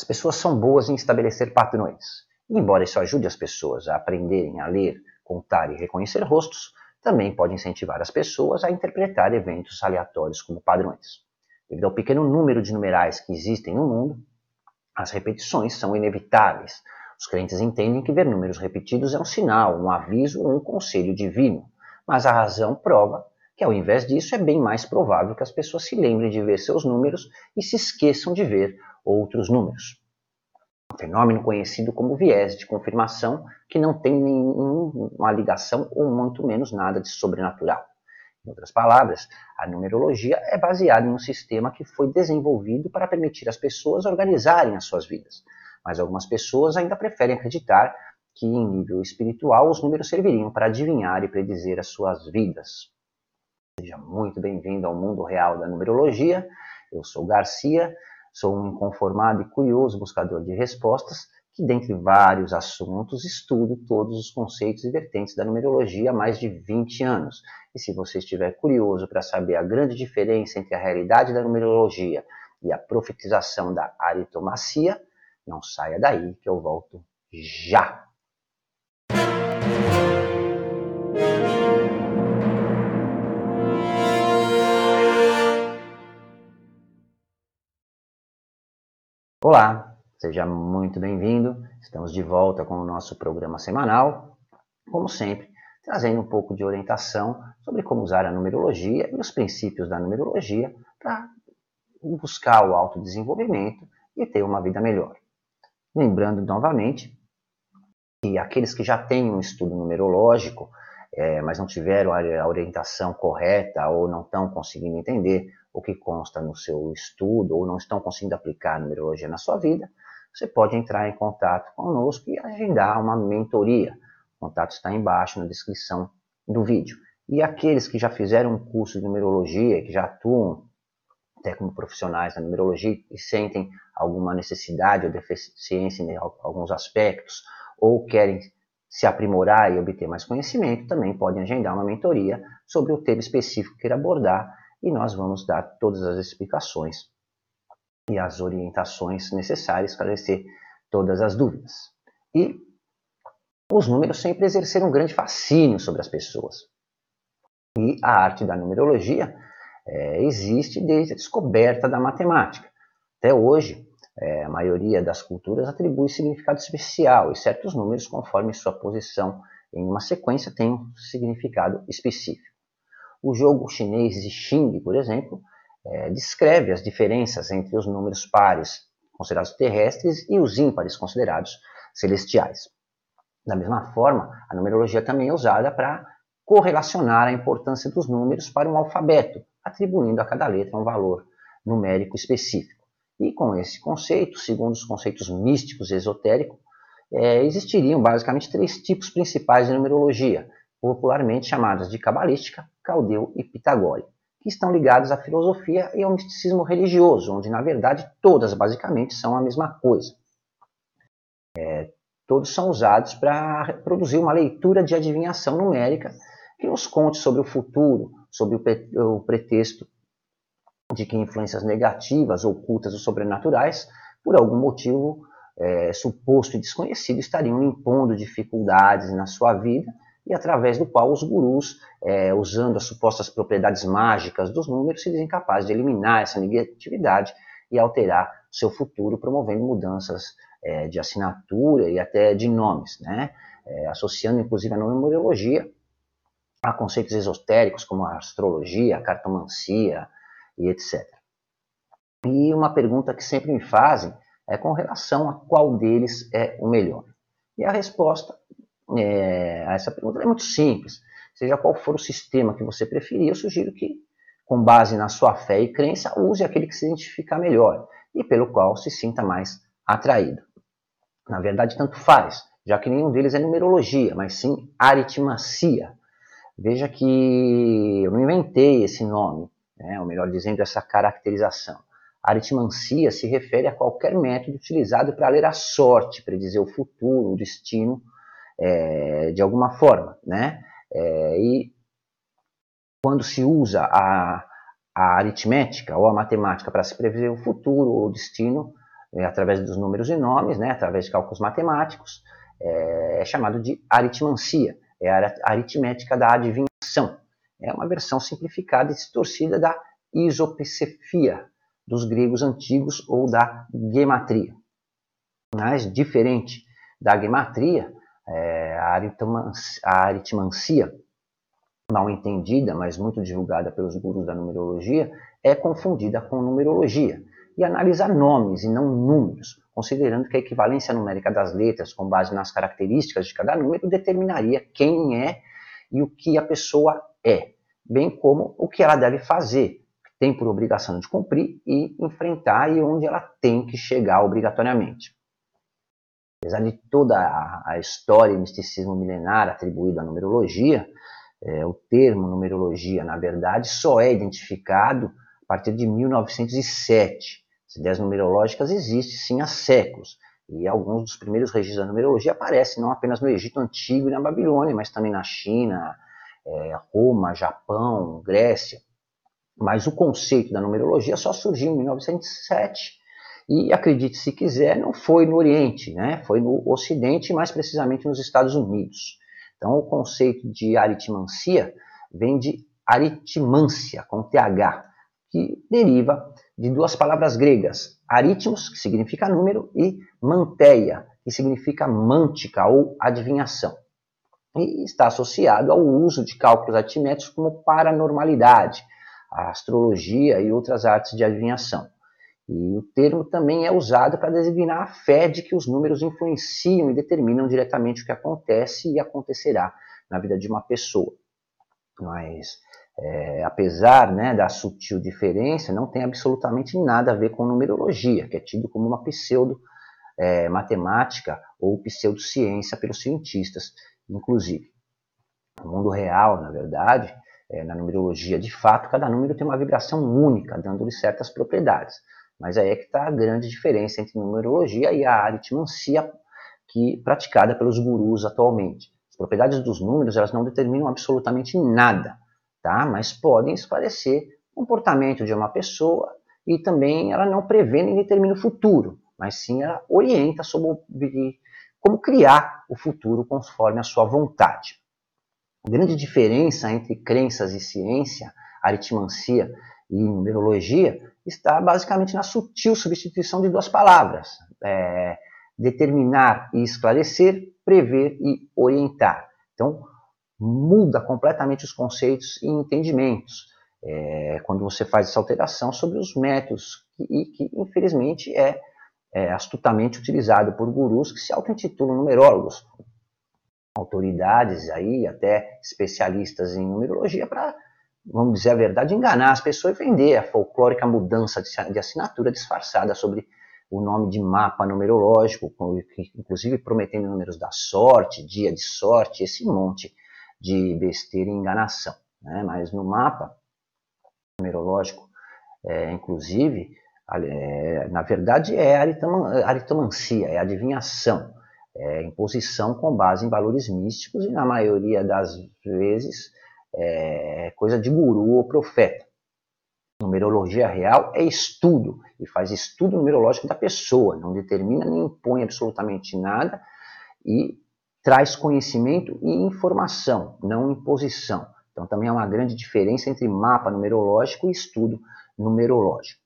As pessoas são boas em estabelecer padrões. Embora isso ajude as pessoas a aprenderem a ler, contar e reconhecer rostos, também pode incentivar as pessoas a interpretar eventos aleatórios como padrões. Devido ao pequeno número de numerais que existem no mundo, as repetições são inevitáveis. Os crentes entendem que ver números repetidos é um sinal, um aviso ou um conselho divino. Mas a razão prova que, ao invés disso, é bem mais provável que as pessoas se lembrem de ver seus números e se esqueçam de ver outros números. Um fenômeno conhecido como viés de confirmação, que não tem nenhuma ligação ou muito menos nada de sobrenatural. Em outras palavras, a numerologia é baseada em um sistema que foi desenvolvido para permitir às pessoas organizarem as suas vidas. Mas algumas pessoas ainda preferem acreditar que, em nível espiritual, os números serviriam para adivinhar e predizer as suas vidas. Seja muito bem-vindo ao mundo real da numerologia. Eu sou Garcia, sou um inconformado e curioso buscador de respostas que, dentre vários assuntos, estudo todos os conceitos e vertentes da numerologia há mais de 20 anos. E se você estiver curioso para saber a grande diferença entre a realidade da numerologia e a profetização da aritomacia, não saia daí que eu volto já! Olá, Seja muito bem-vindo. Estamos de volta com o nosso programa semanal, como sempre, trazendo um pouco de orientação sobre como usar a numerologia e os princípios da numerologia para buscar o autodesenvolvimento e ter uma vida melhor. Lembrando novamente que aqueles que já têm um estudo numerológico, é, mas não tiveram a orientação correta ou não estão conseguindo entender o que consta no seu estudo ou não estão conseguindo aplicar a numerologia na sua vida, você pode entrar em contato conosco e agendar uma mentoria. O contato está embaixo na descrição do vídeo. E aqueles que já fizeram um curso de numerologia, que já atuam até como profissionais da numerologia e sentem alguma necessidade ou deficiência em alguns aspectos, ou querem se aprimorar e obter mais conhecimento, também podem agendar uma mentoria sobre o tema específico que queira abordar e nós vamos dar todas as explicações e as orientações necessárias para esclarecer todas as dúvidas. E os números sempre exerceram um grande fascínio sobre as pessoas. E a arte da numerologia é, existe desde a descoberta da matemática. Até hoje, é, a maioria das culturas atribui significado especial e certos números, conforme sua posição em uma sequência, têm um significado específico. O jogo chinês de Xing, por exemplo, é, descreve as diferenças entre os números pares considerados terrestres e os ímpares considerados celestiais. Da mesma forma, a numerologia também é usada para correlacionar a importância dos números para um alfabeto, atribuindo a cada letra um valor numérico específico. E com esse conceito, segundo os conceitos místicos e esotéricos, é, existiriam basicamente três tipos principais de numerologia, popularmente chamadas de cabalística, caldeu e pitagórica que estão ligados à filosofia e ao misticismo religioso, onde na verdade todas basicamente são a mesma coisa. É, todos são usados para produzir uma leitura de adivinhação numérica que nos conte sobre o futuro, sobre o pretexto de que influências negativas, ocultas ou sobrenaturais, por algum motivo é, suposto e desconhecido, estariam impondo dificuldades na sua vida e através do qual os gurus, é, usando as supostas propriedades mágicas dos números, se dizem capazes de eliminar essa negatividade e alterar seu futuro, promovendo mudanças é, de assinatura e até de nomes, né? É, associando inclusive a numerologia a conceitos esotéricos como a astrologia, a cartomancia e etc. E uma pergunta que sempre me fazem é com relação a qual deles é o melhor. E a resposta é, a essa pergunta é muito simples. Seja qual for o sistema que você preferir, eu sugiro que, com base na sua fé e crença, use aquele que se identificar melhor e pelo qual se sinta mais atraído. Na verdade, tanto faz, já que nenhum deles é numerologia, mas sim aritmacia. Veja que eu não inventei esse nome, né, ou melhor dizendo, essa caracterização. Aritmancia se refere a qualquer método utilizado para ler a sorte, predizer o futuro, o destino é, de alguma forma, né? É, e quando se usa a, a aritmética ou a matemática para se prever o futuro ou o destino, é, através dos números e nomes, né, através de cálculos matemáticos, é, é chamado de aritmancia, é a aritmética da adivinhação. É uma versão simplificada e distorcida da isopsefia dos gregos antigos ou da gematria. Mas, diferente da gematria, é, a aritmancia, mal entendida, mas muito divulgada pelos gurus da numerologia, é confundida com numerologia e analisa nomes e não números, considerando que a equivalência numérica das letras, com base nas características de cada número, determinaria quem é e o que a pessoa é, bem como o que ela deve fazer, tem por obrigação de cumprir e enfrentar e onde ela tem que chegar obrigatoriamente. Apesar de toda a história e misticismo milenar atribuído à numerologia, é, o termo numerologia, na verdade, só é identificado a partir de 1907. As ideias numerológicas existem sim há séculos, e alguns dos primeiros registros da numerologia aparecem não apenas no Egito Antigo e na Babilônia, mas também na China, é, Roma, Japão, Grécia. Mas o conceito da numerologia só surgiu em 1907 e, acredite se quiser, não foi no Oriente, né? foi no Ocidente, mais precisamente nos Estados Unidos. Então, o conceito de aritmancia vem de aritmância, com TH, que deriva de duas palavras gregas, aritmos, que significa número, e manteia, que significa mântica ou adivinhação. E está associado ao uso de cálculos aritméticos como paranormalidade, astrologia e outras artes de adivinhação. E o termo também é usado para designar a fé de que os números influenciam e determinam diretamente o que acontece e acontecerá na vida de uma pessoa. Mas, é, apesar né, da sutil diferença, não tem absolutamente nada a ver com numerologia, que é tido como uma pseudo é, ou pseudociência pelos cientistas, inclusive. No mundo real, na verdade, é, na numerologia, de fato, cada número tem uma vibração única, dando-lhe certas propriedades. Mas aí é que está a grande diferença entre numerologia e a aritmancia que praticada pelos gurus atualmente. As propriedades dos números elas não determinam absolutamente nada, tá? Mas podem esclarecer o comportamento de uma pessoa e também ela não prevê nem determina o futuro, mas sim ela orienta sobre como criar o futuro conforme a sua vontade. A grande diferença entre crenças e ciência, aritmancia e numerologia está basicamente na sutil substituição de duas palavras: é, determinar e esclarecer, prever e orientar. Então, muda completamente os conceitos e entendimentos é, quando você faz essa alteração sobre os métodos e que, que, infelizmente, é, é astutamente utilizado por gurus que se auto-intitulam numerólogos, autoridades aí, até especialistas em numerologia, para vamos dizer a verdade, enganar as pessoas e vender a folclórica mudança de assinatura disfarçada sobre o nome de mapa numerológico, inclusive prometendo números da sorte, dia de sorte, esse monte de besteira e enganação. Né? Mas no mapa numerológico, é, inclusive, é, na verdade é aritomancia, é adivinhação, é imposição com base em valores místicos e, na maioria das vezes, é coisa de guru ou profeta. Numerologia real é estudo, e faz estudo numerológico da pessoa, não determina nem impõe absolutamente nada e traz conhecimento e informação, não imposição. Então também há uma grande diferença entre mapa numerológico e estudo numerológico.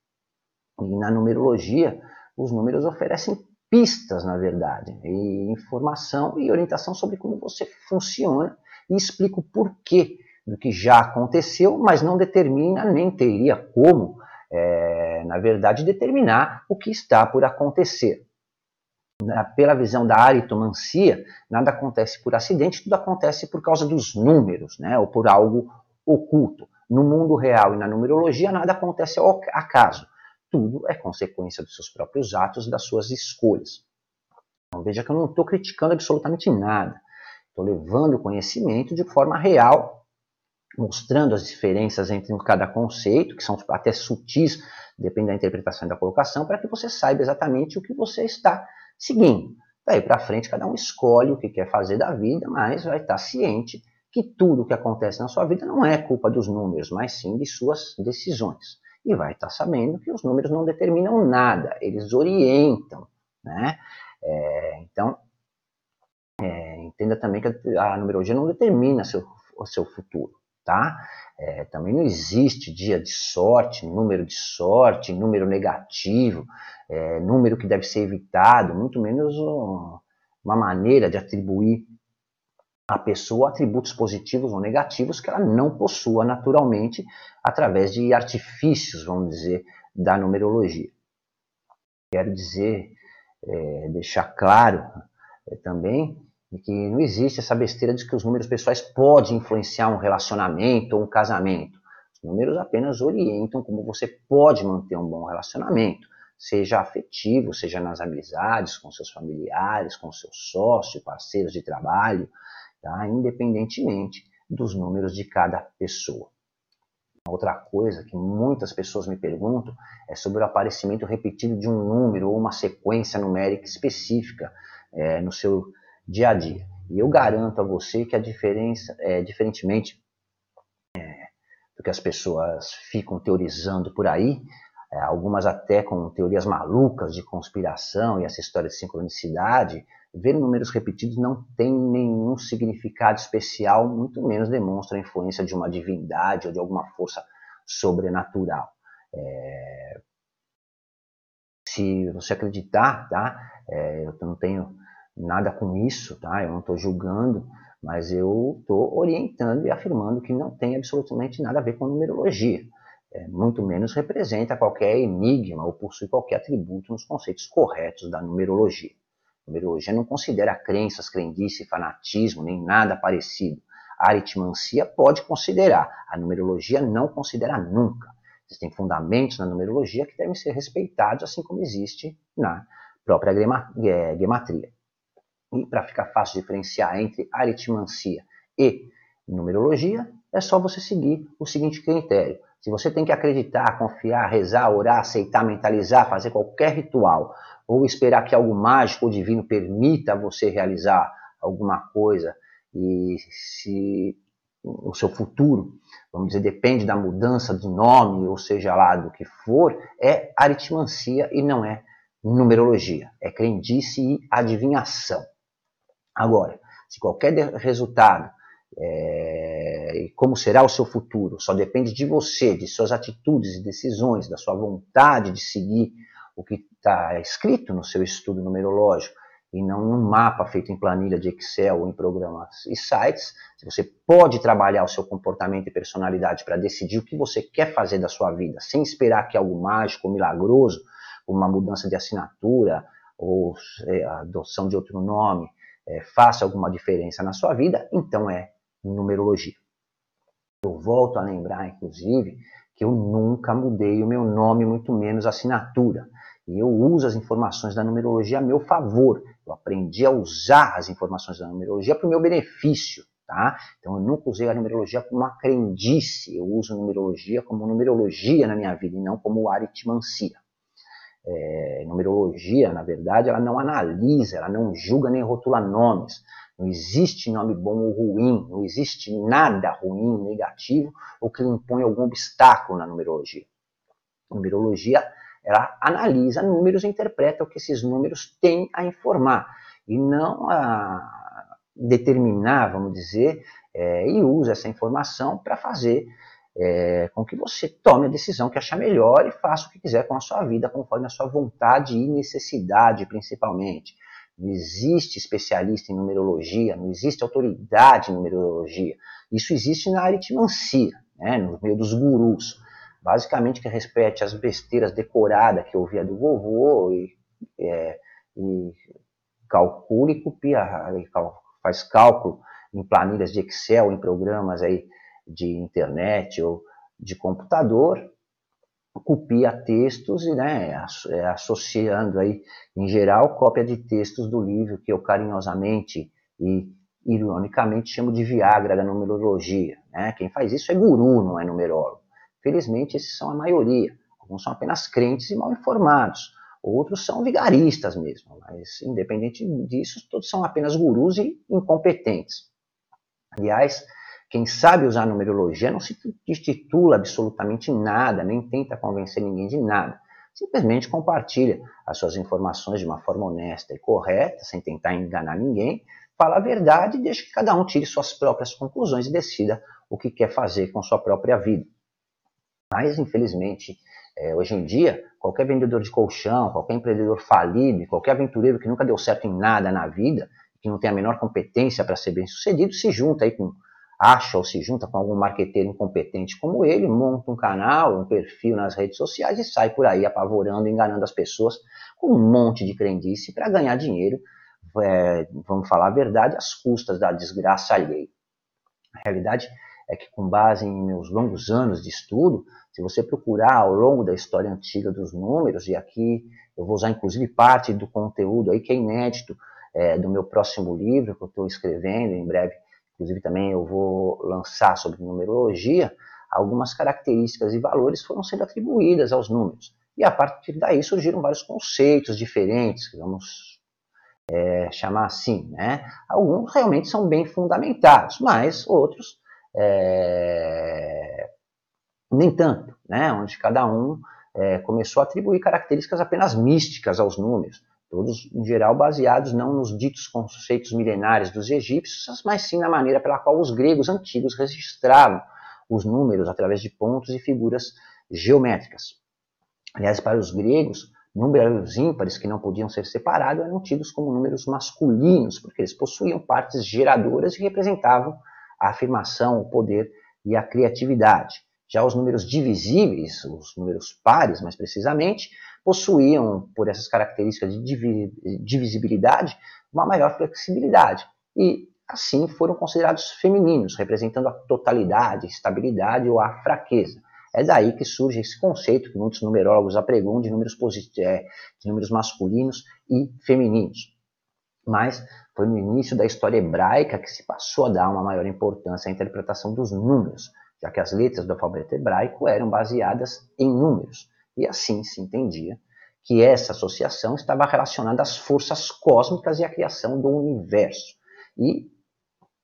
E na numerologia, os números oferecem pistas, na verdade, e informação e orientação sobre como você funciona e explica o porquê do que já aconteceu, mas não determina nem teria como, é, na verdade, determinar o que está por acontecer. Pela visão da aritomancia, nada acontece por acidente, tudo acontece por causa dos números, né, ou por algo oculto. No mundo real e na numerologia, nada acontece ao acaso. Tudo é consequência dos seus próprios atos, das suas escolhas. Então veja que eu não estou criticando absolutamente nada. Estou levando o conhecimento de forma real mostrando as diferenças entre cada conceito, que são até sutis, depende da interpretação e da colocação, para que você saiba exatamente o que você está seguindo. Daí para frente, cada um escolhe o que quer fazer da vida, mas vai estar ciente que tudo o que acontece na sua vida não é culpa dos números, mas sim de suas decisões. e vai estar sabendo que os números não determinam nada, eles orientam, né? É, então, é, entenda também que a numerologia não determina seu, o seu futuro, tá? É, também não existe dia de sorte, número de sorte, número negativo, é, número que deve ser evitado, muito menos uma maneira de atribuir à pessoa atributos positivos ou negativos que ela não possua naturalmente através de artifícios, vamos dizer, da numerologia. Quero dizer, é, deixar claro é, também que não existe essa besteira de que os números pessoais podem influenciar um relacionamento ou um casamento. Os números apenas orientam como você pode manter um bom relacionamento seja afetivo, seja nas amizades, com seus familiares, com seu sócio, parceiros de trabalho, tá? independentemente dos números de cada pessoa. Outra coisa que muitas pessoas me perguntam é sobre o aparecimento repetido de um número ou uma sequência numérica específica é, no seu dia a dia. E eu garanto a você que a diferença, é, diferentemente é, do que as pessoas ficam teorizando por aí, é, algumas até com teorias malucas de conspiração e essa história de sincronicidade, ver números repetidos não tem nenhum significado especial, muito menos demonstra a influência de uma divindade ou de alguma força sobrenatural. É... Se você acreditar, tá? É, eu não tenho nada com isso, tá? Eu não estou julgando, mas eu estou orientando e afirmando que não tem absolutamente nada a ver com numerologia é, muito menos representa qualquer enigma ou possui qualquer atributo nos conceitos corretos da numerologia. A numerologia não considera crenças, crendice, fanatismo, nem nada parecido. A aritmancia pode considerar, a numerologia não considera nunca. Existem fundamentos na numerologia que devem ser respeitados, assim como existe na própria gematria. E para ficar fácil diferenciar entre aritmancia e numerologia, é só você seguir o seguinte critério. Se você tem que acreditar, confiar, rezar, orar, aceitar, mentalizar, fazer qualquer ritual, ou esperar que algo mágico ou divino permita você realizar alguma coisa, e se o seu futuro, vamos dizer, depende da mudança de nome, ou seja lá do que for, é aritmancia e não é numerologia. É crendice e adivinhação. Agora, se qualquer resultado é, e como será o seu futuro. Só depende de você, de suas atitudes e decisões, da sua vontade de seguir o que está escrito no seu estudo numerológico e não num mapa feito em planilha de Excel ou em programas e sites. Você pode trabalhar o seu comportamento e personalidade para decidir o que você quer fazer da sua vida, sem esperar que algo mágico ou milagroso, uma mudança de assinatura ou é, adoção de outro nome, é, faça alguma diferença na sua vida, então é numerologia. Eu volto a lembrar, inclusive, que eu nunca mudei o meu nome, muito menos a assinatura. E eu uso as informações da numerologia a meu favor. Eu aprendi a usar as informações da numerologia para o meu benefício. Tá? Então eu nunca usei a numerologia como uma crendice. Eu uso numerologia como numerologia na minha vida e não como aritmancia. É, numerologia, na verdade, ela não analisa, ela não julga nem rotula nomes. Não existe nome bom ou ruim, não existe nada ruim, negativo, ou que impõe algum obstáculo na numerologia. A numerologia, ela analisa números e interpreta o que esses números têm a informar, e não a determinar, vamos dizer, é, e usa essa informação para fazer é, com que você tome a decisão que achar melhor e faça o que quiser com a sua vida, conforme a sua vontade e necessidade, principalmente não existe especialista em numerologia, não existe autoridade em numerologia. Isso existe na aritmancia, né, no meio dos gurus. Basicamente que respeite as besteiras decoradas que eu ouvia do vovô e, é, e calcula e copia, faz cálculo em planilhas de Excel, em programas aí de internet ou de computador copia textos e né, é, associando aí, em geral, cópia de textos do livro que eu carinhosamente e ironicamente chamo de Viagra da numerologia. Né? Quem faz isso é guru, não é numerólogo. Felizmente, esses são a maioria. Alguns são apenas crentes e mal informados. Outros são vigaristas mesmo. Mas, independente disso, todos são apenas gurus e incompetentes. Aliás, Quem sabe usar numerologia não se titula absolutamente nada, nem tenta convencer ninguém de nada. Simplesmente compartilha as suas informações de uma forma honesta e correta, sem tentar enganar ninguém, fala a verdade e deixa que cada um tire suas próprias conclusões e decida o que quer fazer com sua própria vida. Mas, infelizmente, é, hoje em dia, qualquer vendedor de colchão, qualquer empreendedor falido, qualquer aventureiro que nunca deu certo em nada na vida, que não tem a menor competência para ser bem sucedido, se junta aí com acha ou se junta com algum marqueteiro incompetente como ele, monta um canal, um perfil nas redes sociais e sai por aí apavorando, enganando as pessoas com um monte de crendice para ganhar dinheiro, é, vamos falar a verdade, às custas da desgraça alheia. A realidade é que, com base em meus longos anos de estudo, se você procurar ao longo da história antiga dos números, e aqui eu vou usar inclusive parte do conteúdo aí que é inédito é, do meu próximo livro que eu estou escrevendo em breve inclusive também eu vou lançar sobre numerologia, algumas características e valores foram sendo atribuídas aos números. E a partir daí surgiram vários conceitos diferentes, que vamos é, chamar assim. Né? Alguns realmente são bem fundamentados, mas outros é, nem tanto, né? onde cada um é, começou a atribuir características apenas místicas aos números todos em geral baseados não nos ditos conceitos milenares dos egípcios, mas sim na maneira pela qual os gregos antigos registravam os números através de pontos e figuras geométricas. Aliás, para os gregos, números ímpares que não podiam ser separados eram tidos como números masculinos, porque eles possuíam partes geradoras e representavam a afirmação, o poder e a criatividade. Já os números divisíveis, os números pares mais precisamente, possuíam, por essas características de divisibilidade, uma maior flexibilidade e, assim, foram considerados femininos, representando a totalidade, estabilidade ou a fraqueza. É daí que surge esse conceito que muitos numerólogos apregam de números, é, de números masculinos e femininos. Mas foi no início da história hebraica que se passou a dar uma maior importância à interpretação dos números, já que as letras do alfabeto hebraico eram baseadas em números. E assim se entendia que essa associação estava relacionada às forças cósmicas e à criação do universo. E,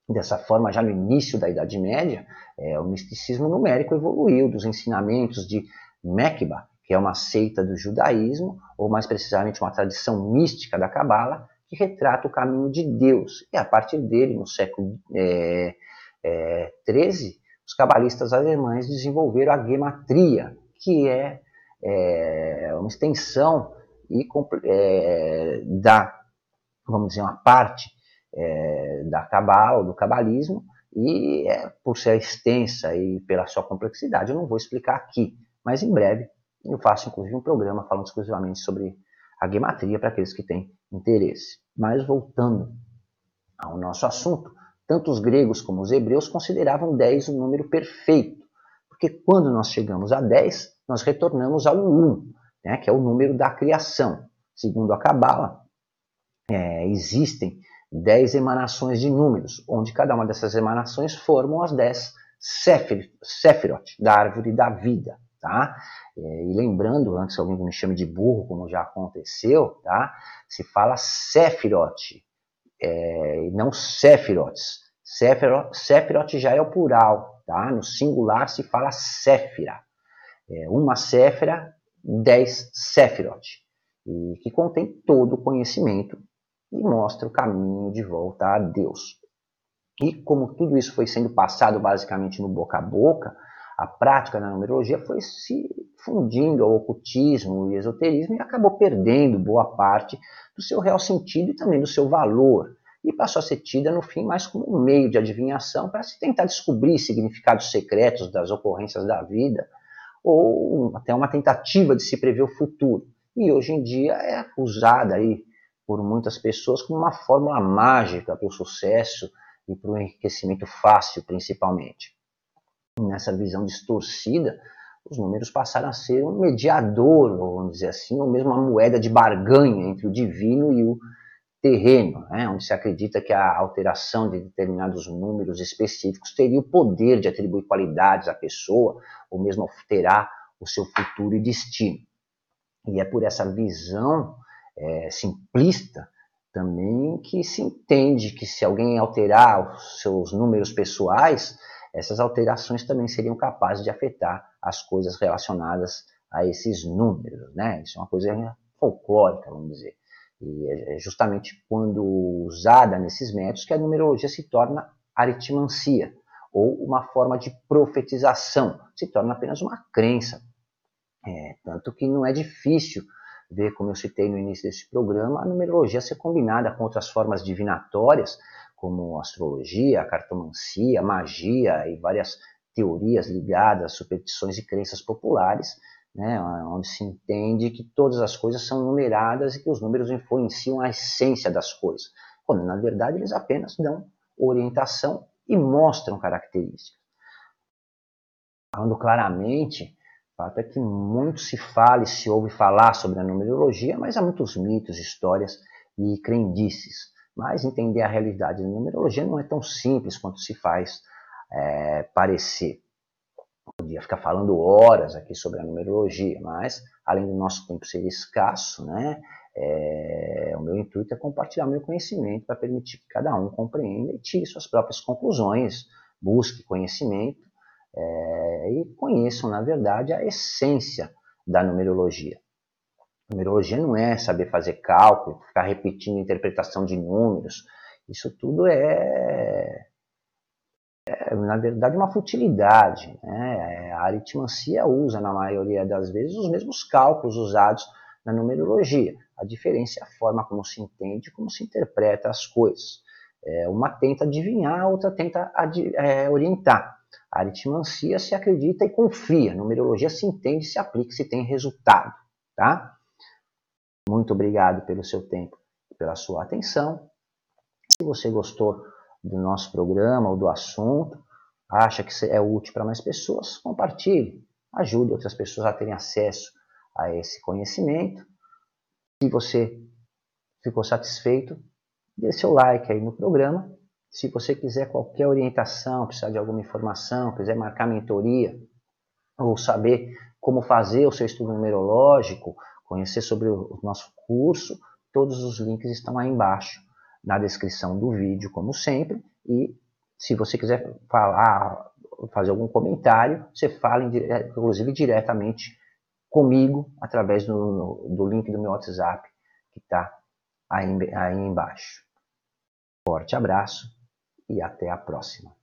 dessa forma, já no início da Idade Média, é, o misticismo numérico evoluiu dos ensinamentos de Mekba, que é uma seita do judaísmo, ou mais precisamente uma tradição mística da Cabala, que retrata o caminho de Deus. E a partir dele, no século é, é, os cabalistas alemães desenvolveram a gematria, que é é, uma extensão e, é, da, vamos dizer, uma parte é, da cabala, do cabalismo, e é, por ser extensa e pela sua complexidade, eu não vou explicar aqui, mas em breve eu faço inclusive um programa falando exclusivamente sobre a gematria para aqueles que têm interesse. Mas voltando ao nosso assunto, tanto os gregos como os hebreus consideravam 10 um número perfeito, porque quando nós chegamos a 10, nós retornamos ao 1, né, que é o número da criação. Segundo a Cabala, é, existem 10 emanações de números, onde cada uma dessas emanações formam as 10 Sefirot, da árvore da vida. Tá? É, e lembrando, antes alguém me chame de burro, como já aconteceu, tá? se fala Sefirot, é, não. Sefirot, Sefirot já é o plural, tá? no singular se fala Sefira é, uma Séfira, dez Sefirot, e que contém todo o conhecimento e mostra o caminho de volta a Deus. E como tudo isso foi sendo passado basicamente no boca a boca, a prática da numerologia foi se fundindo ao ocultismo e esoterismo e acabou perdendo boa parte do seu real sentido e também do seu valor. E passou a ser tida, no fim, mais como um meio de adivinhação para se tentar descobrir significados secretos das ocorrências da vida ou até uma tentativa de se prever o futuro. E hoje em dia é usada aí por muitas pessoas como uma fórmula mágica para o sucesso e para o enriquecimento fácil, principalmente. nessa visão distorcida, os números passaram a ser um mediador, vamos dizer assim, ou mesmo uma moeda de barganha entre o divino e o terreno, né, onde se acredita que a alteração de determinados números específicos teria o poder de atribuir qualidades à pessoa, ou mesmo alterar o seu futuro e destino. E é por essa visão é, simplista também que se entende que se alguém alterar os seus números pessoais, essas alterações também seriam capazes de afetar as coisas relacionadas a esses números, né? Isso é uma coisa folclórica, vamos dizer. E é, é justamente quando usada nesses métodos que a numerologia se torna aritmancia, ou uma forma de profetização, se torna apenas uma crença. É, tanto que não é difícil ver, como eu citei no início desse programa, a numerologia ser combinada com outras formas divinatórias, como astrologia, cartomancia, magia e várias teorias ligadas a superstições e crenças populares, né, onde se entende que todas as coisas são numeradas e que os números influenciam a essência das coisas, quando na verdade eles apenas dão orientação e mostram características. Falando claramente, o fato é que muito se fala e se ouve falar sobre a numerologia, mas há muitos mitos, histórias e crendices. Mas entender a realidade da numerologia não é tão simples quanto se faz é, parecer. Podia ficar falando horas aqui sobre a numerologia, mas além do nosso tempo ser escasso, né, é, o meu intuito é compartilhar meu conhecimento para permitir que cada um compreenda e tire suas próprias conclusões, busque conhecimento é, e conheçam, na verdade, a essência da numerologia. Numerologia não é saber fazer cálculo, ficar repetindo interpretação de números. Isso tudo é, é na verdade, uma futilidade. Né? A aritmancia usa, na maioria das vezes, os mesmos cálculos usados na numerologia. A diferença é a forma como se entende, como se interpreta as coisas. É, uma tenta adivinhar, a outra tenta é, orientar. A aritmancia se acredita e confia. A numerologia se entende, se aplica, se tem resultado. Tá? Muito obrigado pelo seu tempo e pela sua atenção. Se você gostou do nosso programa ou do assunto, acha que é útil para mais pessoas, compartilhe. Ajude outras pessoas a terem acesso a esse conhecimento. Se você ficou satisfeito, dê seu like aí no programa. Se você quiser qualquer orientação, precisar de alguma informação, quiser marcar mentoria ou saber como fazer o seu estudo numerológico, conhecer sobre o nosso curso, todos os links estão aí embaixo na descrição do vídeo, como sempre. E se você quiser falar, fazer algum comentário, você fala inclusive diretamente comigo através do, do link do meu WhatsApp que está aí, aí embaixo. Forte abraço e até a próxima.